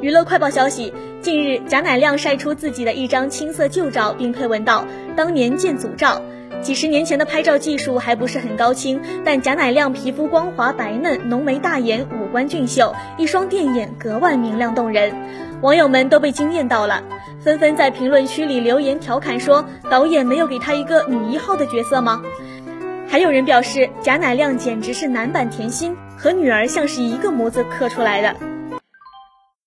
娱乐快报消息，近日贾乃亮晒出自己的一张青涩旧照，并配文道，当年见祖照，几十年前的拍照技术还不是很高清，但贾乃亮皮肤光滑白嫩，浓眉大眼，五官俊秀，一双电眼格外明亮动人。网友们都被惊艳到了，纷纷在评论区里留言调侃说导演没有给他一个女一号的角色吗？还有人表示贾乃亮简直是男版甜心，和女儿像是一个模子刻出来的。